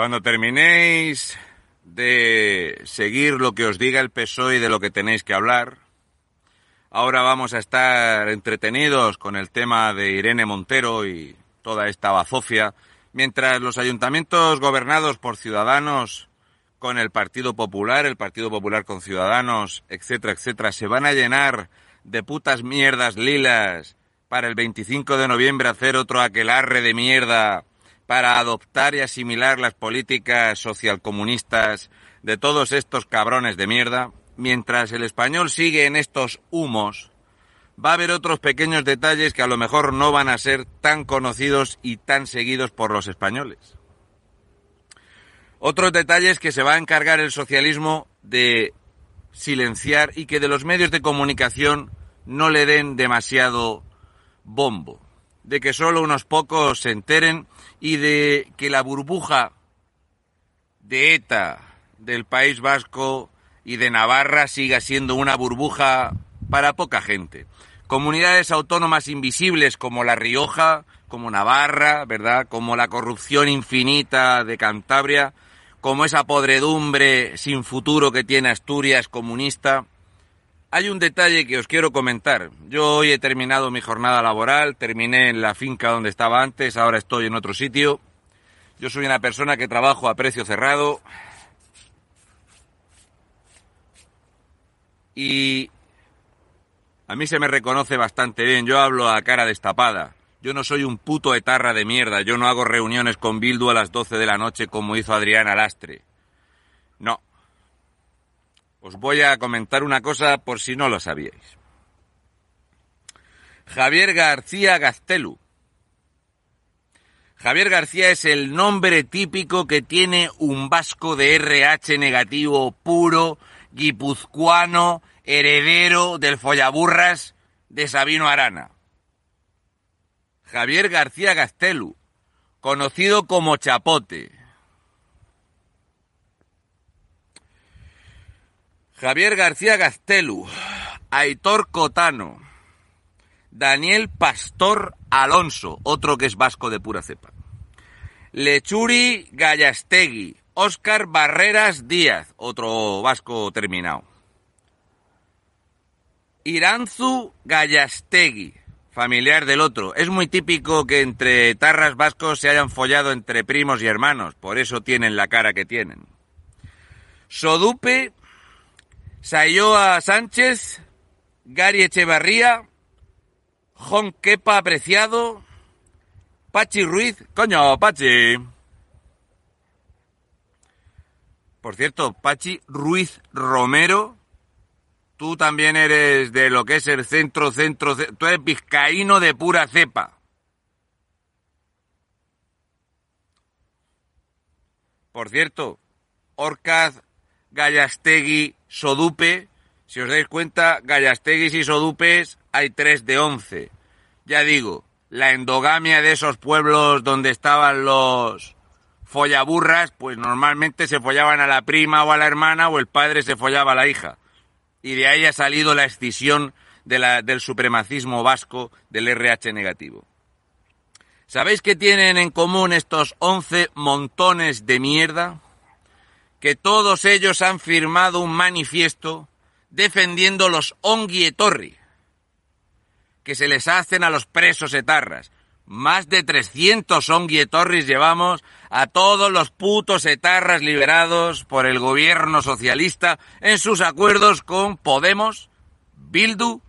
Cuando terminéis de seguir lo que os diga el PSOE y de lo que tenéis que hablar, ahora vamos a estar entretenidos con el tema de Irene Montero y toda esta bazofia, mientras los ayuntamientos gobernados por ciudadanos con el Partido Popular, el Partido Popular con Ciudadanos, etcétera, etcétera, se van a llenar de putas mierdas lilas para el 25 de noviembre hacer otro aquelarre de mierda para adoptar y asimilar las políticas socialcomunistas de todos estos cabrones de mierda, mientras el español sigue en estos humos, va a haber otros pequeños detalles que a lo mejor no van a ser tan conocidos y tan seguidos por los españoles. Otros detalles que se va a encargar el socialismo de silenciar y que de los medios de comunicación no le den demasiado bombo, de que solo unos pocos se enteren y de que la burbuja de ETA del País Vasco y de Navarra siga siendo una burbuja para poca gente. Comunidades autónomas invisibles como La Rioja, como Navarra, ¿verdad? Como la corrupción infinita de Cantabria, como esa podredumbre sin futuro que tiene Asturias comunista. Hay un detalle que os quiero comentar. Yo hoy he terminado mi jornada laboral, terminé en la finca donde estaba antes, ahora estoy en otro sitio. Yo soy una persona que trabajo a precio cerrado. Y a mí se me reconoce bastante bien, yo hablo a cara destapada. Yo no soy un puto etarra de mierda, yo no hago reuniones con Bildu a las 12 de la noche como hizo Adrián Alastre. Os voy a comentar una cosa por si no lo sabíais. Javier García Gaztelu. Javier García es el nombre típico que tiene un vasco de RH negativo puro, guipuzcoano, heredero del follaburras de Sabino Arana. Javier García Gaztelu, conocido como Chapote. Javier García Gaztelu, Aitor Cotano, Daniel Pastor Alonso, otro que es vasco de pura cepa. Lechuri Gallastegui, Óscar Barreras Díaz, otro vasco terminado. Iranzu Gallastegui, familiar del otro. Es muy típico que entre tarras vascos se hayan follado entre primos y hermanos, por eso tienen la cara que tienen. Sodupe, Sayoa Sánchez, Gary Echevarría, Jon Kepa Apreciado, Pachi Ruiz, coño, Pachi. Por cierto, Pachi Ruiz Romero, tú también eres de lo que es el centro, centro, ce- tú eres vizcaíno de pura cepa. Por cierto, Orcaz, Gallastegui, Sodupe, si os dais cuenta, Gallasteguis y Sodupes hay tres de once. Ya digo, la endogamia de esos pueblos donde estaban los follaburras, pues normalmente se follaban a la prima o a la hermana o el padre se follaba a la hija. Y de ahí ha salido la escisión del supremacismo vasco del RH negativo. ¿Sabéis qué tienen en común estos 11 montones de mierda? Que todos ellos han firmado un manifiesto defendiendo los Onguietorri, que se les hacen a los presos etarras. Más de 300 Onguietorris llevamos a todos los putos etarras liberados por el gobierno socialista en sus acuerdos con Podemos, Bildu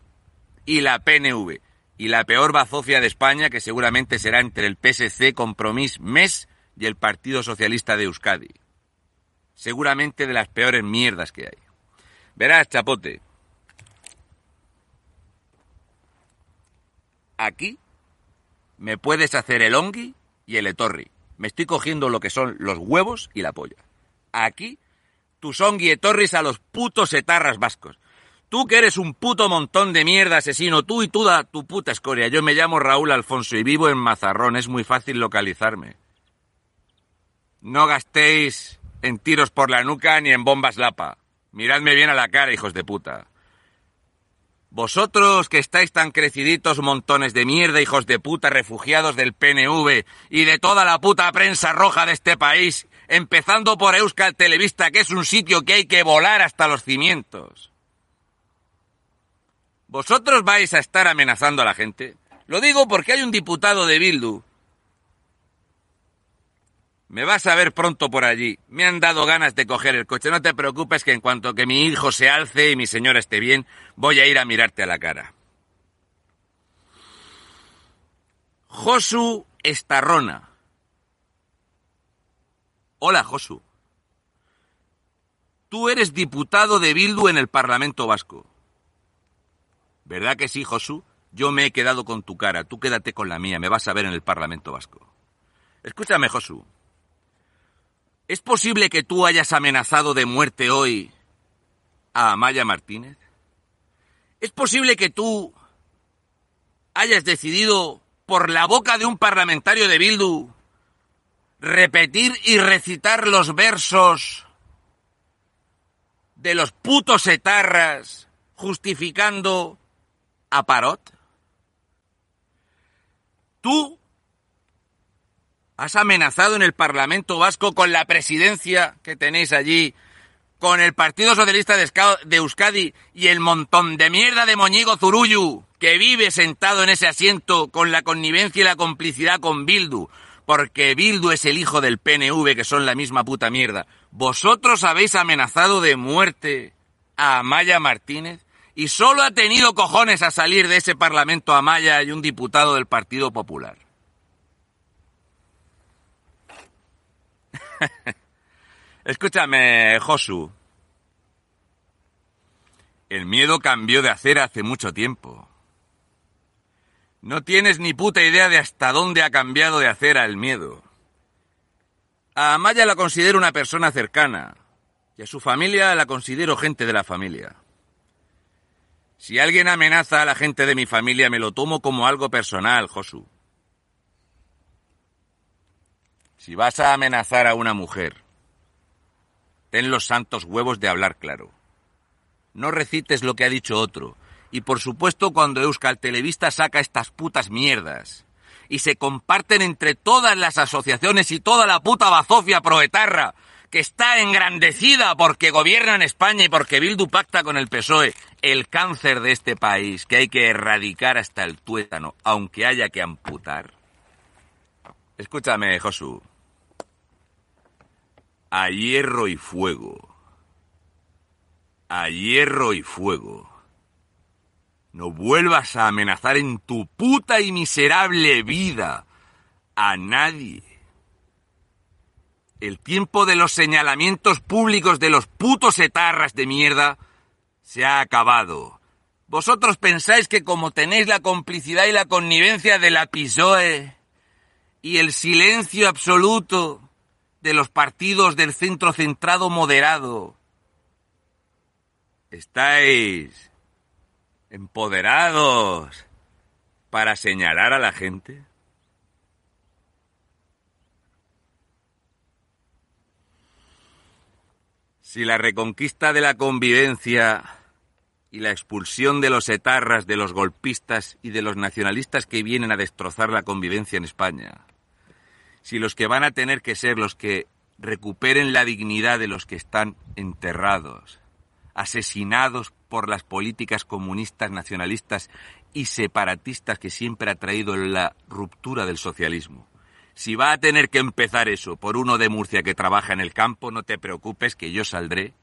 y la PNV. Y la peor bazofia de España, que seguramente será entre el PSC, Compromís, MES y el Partido Socialista de Euskadi. Seguramente de las peores mierdas que hay. Verás, chapote. aquí me puedes hacer el ongi y el etorri. Me estoy cogiendo lo que son los huevos y la polla. Aquí, tus ongi y etorris a los putos etarras vascos. Tú que eres un puto montón de mierda asesino, tú y toda tu puta escoria. Yo me llamo Raúl Alfonso y vivo en Mazarrón, es muy fácil localizarme. No gastéis en tiros por la nuca ni en bombas lapa. Miradme bien a la cara, hijos de puta. Vosotros que estáis tan creciditos montones de mierda, hijos de puta, refugiados del PNV y de toda la puta prensa roja de este país, empezando por Euskal Televista, que es un sitio que hay que volar hasta los cimientos. ¿Vosotros vais a estar amenazando a la gente? Lo digo porque hay un diputado de Bildu me vas a ver pronto por allí. Me han dado ganas de coger el coche. No te preocupes que en cuanto que mi hijo se alce y mi señora esté bien, voy a ir a mirarte a la cara. Josu Estarrona. Hola, Josu. Tú eres diputado de Bildu en el Parlamento Vasco. ¿Verdad que sí, Josu? Yo me he quedado con tu cara. Tú quédate con la mía. Me vas a ver en el Parlamento Vasco. Escúchame, Josu. ¿Es posible que tú hayas amenazado de muerte hoy a Amaya Martínez? ¿Es posible que tú hayas decidido, por la boca de un parlamentario de Bildu, repetir y recitar los versos de los putos etarras justificando a Parot? ¿Tú Has amenazado en el Parlamento Vasco con la presidencia que tenéis allí, con el Partido Socialista de Euskadi y el montón de mierda de Moñigo Zurullu que vive sentado en ese asiento con la connivencia y la complicidad con Bildu, porque Bildu es el hijo del PNV que son la misma puta mierda. ¿Vosotros habéis amenazado de muerte a Amaya Martínez? Y solo ha tenido cojones a salir de ese Parlamento Amaya y un diputado del Partido Popular. Escúchame, Josu. El miedo cambió de hacer hace mucho tiempo. No tienes ni puta idea de hasta dónde ha cambiado de hacer el miedo. A Amaya la considero una persona cercana y a su familia la considero gente de la familia. Si alguien amenaza a la gente de mi familia me lo tomo como algo personal, Josu. Si vas a amenazar a una mujer, ten los santos huevos de hablar claro. No recites lo que ha dicho otro. Y por supuesto cuando Euskal Televista saca estas putas mierdas y se comparten entre todas las asociaciones y toda la puta bazofia proetarra que está engrandecida porque gobierna en España y porque Bildu pacta con el PSOE, el cáncer de este país que hay que erradicar hasta el tuétano, aunque haya que amputar. Escúchame, Josu a hierro y fuego. A hierro y fuego. No vuelvas a amenazar en tu puta y miserable vida a nadie. El tiempo de los señalamientos públicos de los putos etarras de mierda se ha acabado. Vosotros pensáis que como tenéis la complicidad y la connivencia de la PISOE y el silencio absoluto de los partidos del centro centrado moderado. ¿Estáis empoderados para señalar a la gente? Si la reconquista de la convivencia y la expulsión de los etarras, de los golpistas y de los nacionalistas que vienen a destrozar la convivencia en España si los que van a tener que ser los que recuperen la dignidad de los que están enterrados, asesinados por las políticas comunistas, nacionalistas y separatistas que siempre ha traído la ruptura del socialismo. Si va a tener que empezar eso por uno de Murcia que trabaja en el campo, no te preocupes que yo saldré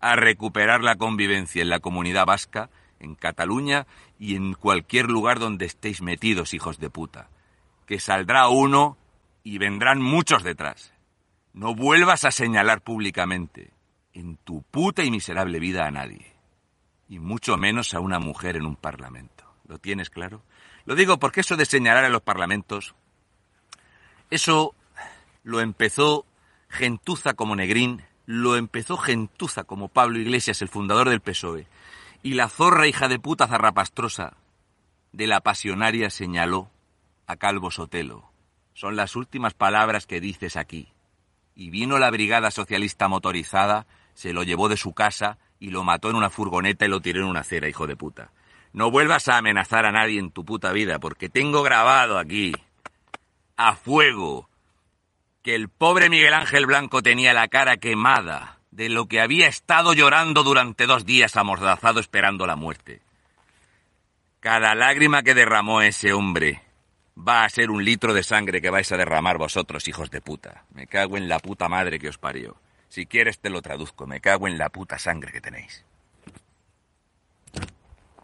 a recuperar la convivencia en la comunidad vasca, en Cataluña y en cualquier lugar donde estéis metidos, hijos de puta. Que saldrá uno y vendrán muchos detrás. No vuelvas a señalar públicamente en tu puta y miserable vida a nadie, y mucho menos a una mujer en un parlamento. ¿Lo tienes claro? Lo digo porque eso de señalar en los parlamentos, eso lo empezó gentuza como Negrín, lo empezó gentuza como Pablo Iglesias, el fundador del PSOE, y la zorra hija de puta zarrapastrosa de la pasionaria señaló a Calvo Sotelo. Son las últimas palabras que dices aquí. Y vino la brigada socialista motorizada, se lo llevó de su casa y lo mató en una furgoneta y lo tiró en una acera, hijo de puta. No vuelvas a amenazar a nadie en tu puta vida, porque tengo grabado aquí, a fuego, que el pobre Miguel Ángel Blanco tenía la cara quemada de lo que había estado llorando durante dos días amordazado esperando la muerte. Cada lágrima que derramó ese hombre va a ser un litro de sangre que vais a derramar vosotros, hijos de puta. Me cago en la puta madre que os parió. Si quieres te lo traduzco, me cago en la puta sangre que tenéis.